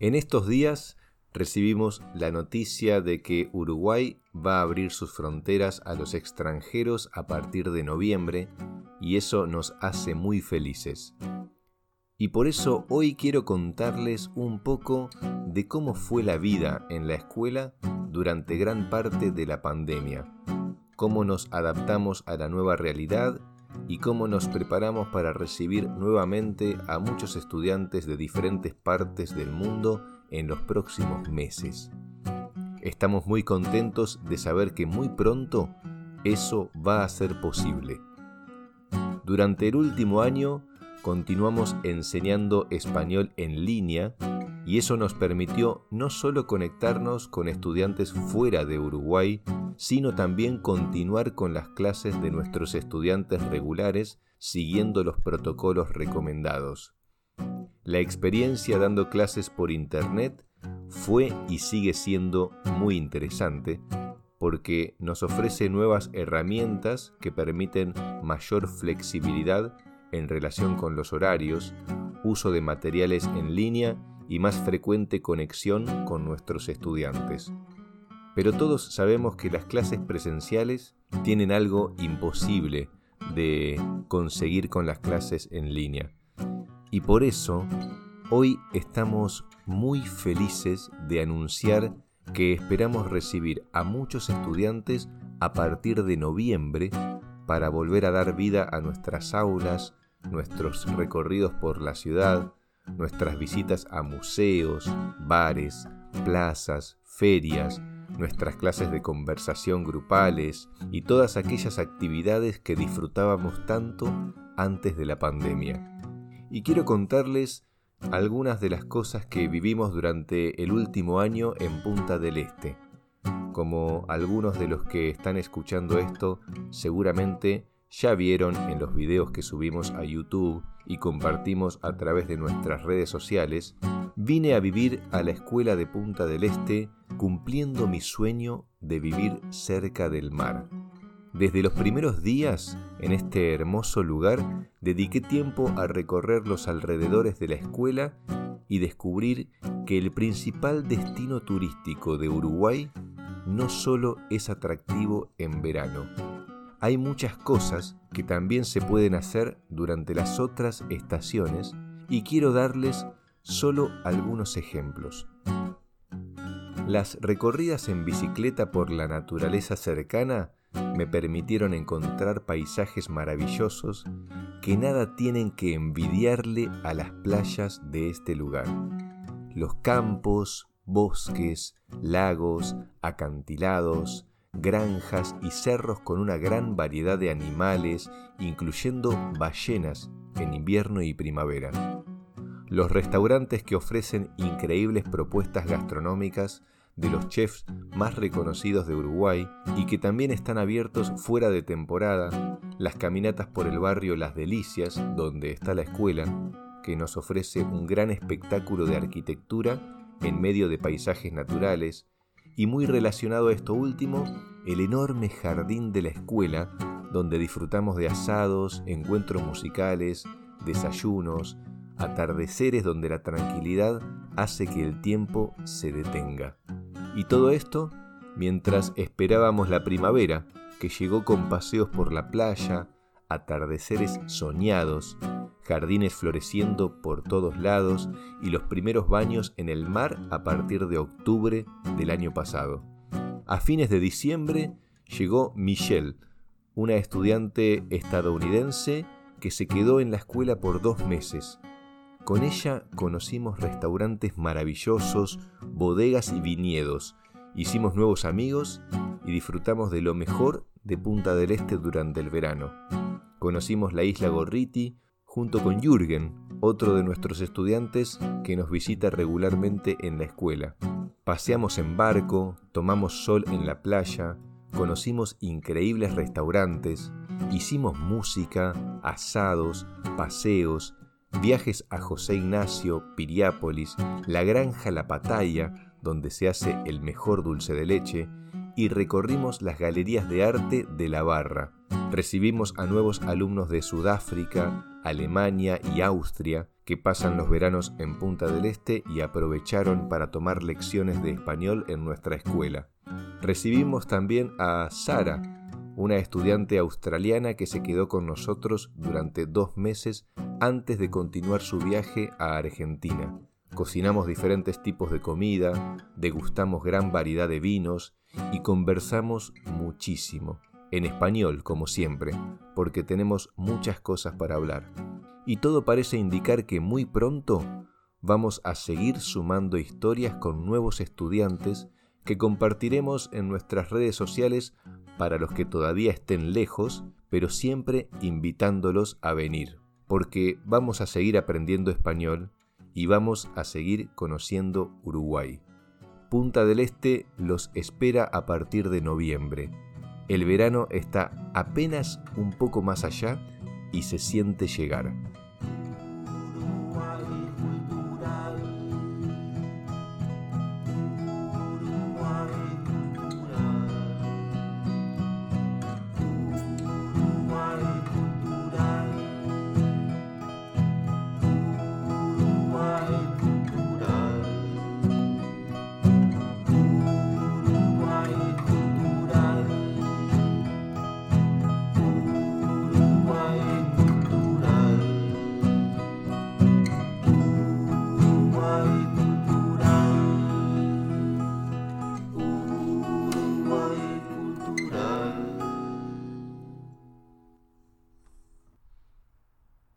En estos días recibimos la noticia de que Uruguay va a abrir sus fronteras a los extranjeros a partir de noviembre y eso nos hace muy felices. Y por eso hoy quiero contarles un poco de cómo fue la vida en la escuela durante gran parte de la pandemia, cómo nos adaptamos a la nueva realidad y cómo nos preparamos para recibir nuevamente a muchos estudiantes de diferentes partes del mundo en los próximos meses. Estamos muy contentos de saber que muy pronto eso va a ser posible. Durante el último año continuamos enseñando español en línea y eso nos permitió no solo conectarnos con estudiantes fuera de Uruguay, sino también continuar con las clases de nuestros estudiantes regulares siguiendo los protocolos recomendados. La experiencia dando clases por Internet fue y sigue siendo muy interesante porque nos ofrece nuevas herramientas que permiten mayor flexibilidad en relación con los horarios, uso de materiales en línea y más frecuente conexión con nuestros estudiantes. Pero todos sabemos que las clases presenciales tienen algo imposible de conseguir con las clases en línea. Y por eso, hoy estamos muy felices de anunciar que esperamos recibir a muchos estudiantes a partir de noviembre para volver a dar vida a nuestras aulas, nuestros recorridos por la ciudad, nuestras visitas a museos, bares, plazas, ferias, nuestras clases de conversación grupales y todas aquellas actividades que disfrutábamos tanto antes de la pandemia. Y quiero contarles algunas de las cosas que vivimos durante el último año en Punta del Este. Como algunos de los que están escuchando esto seguramente ya vieron en los videos que subimos a YouTube y compartimos a través de nuestras redes sociales, vine a vivir a la escuela de Punta del Este cumpliendo mi sueño de vivir cerca del mar. Desde los primeros días en este hermoso lugar dediqué tiempo a recorrer los alrededores de la escuela y descubrir que el principal destino turístico de Uruguay no solo es atractivo en verano, hay muchas cosas que también se pueden hacer durante las otras estaciones y quiero darles solo algunos ejemplos. Las recorridas en bicicleta por la naturaleza cercana me permitieron encontrar paisajes maravillosos que nada tienen que envidiarle a las playas de este lugar. Los campos, bosques, lagos, acantilados, granjas y cerros con una gran variedad de animales, incluyendo ballenas en invierno y primavera. Los restaurantes que ofrecen increíbles propuestas gastronómicas de los chefs más reconocidos de Uruguay y que también están abiertos fuera de temporada, las caminatas por el barrio Las Delicias, donde está la escuela, que nos ofrece un gran espectáculo de arquitectura en medio de paisajes naturales, y muy relacionado a esto último, el enorme jardín de la escuela, donde disfrutamos de asados, encuentros musicales, desayunos, atardeceres donde la tranquilidad hace que el tiempo se detenga. Y todo esto mientras esperábamos la primavera, que llegó con paseos por la playa, atardeceres soñados, jardines floreciendo por todos lados y los primeros baños en el mar a partir de octubre del año pasado. A fines de diciembre llegó Michelle, una estudiante estadounidense que se quedó en la escuela por dos meses. Con ella conocimos restaurantes maravillosos, bodegas y viñedos, hicimos nuevos amigos y disfrutamos de lo mejor de Punta del Este durante el verano. Conocimos la isla Gorriti, junto con Jürgen, otro de nuestros estudiantes que nos visita regularmente en la escuela. Paseamos en barco, tomamos sol en la playa, conocimos increíbles restaurantes, hicimos música, asados, paseos, viajes a José Ignacio, Piriápolis, la granja La Pataya, donde se hace el mejor dulce de leche, y recorrimos las galerías de arte de La Barra. Recibimos a nuevos alumnos de Sudáfrica, Alemania y Austria que pasan los veranos en Punta del Este y aprovecharon para tomar lecciones de español en nuestra escuela. Recibimos también a Sara, una estudiante australiana que se quedó con nosotros durante dos meses antes de continuar su viaje a Argentina. Cocinamos diferentes tipos de comida, degustamos gran variedad de vinos y conversamos muchísimo, en español como siempre, porque tenemos muchas cosas para hablar y todo parece indicar que muy pronto vamos a seguir sumando historias con nuevos estudiantes que compartiremos en nuestras redes sociales para los que todavía estén lejos, pero siempre invitándolos a venir, porque vamos a seguir aprendiendo español y vamos a seguir conociendo Uruguay. Punta del Este los espera a partir de noviembre. El verano está apenas un poco más allá y se siente llegar.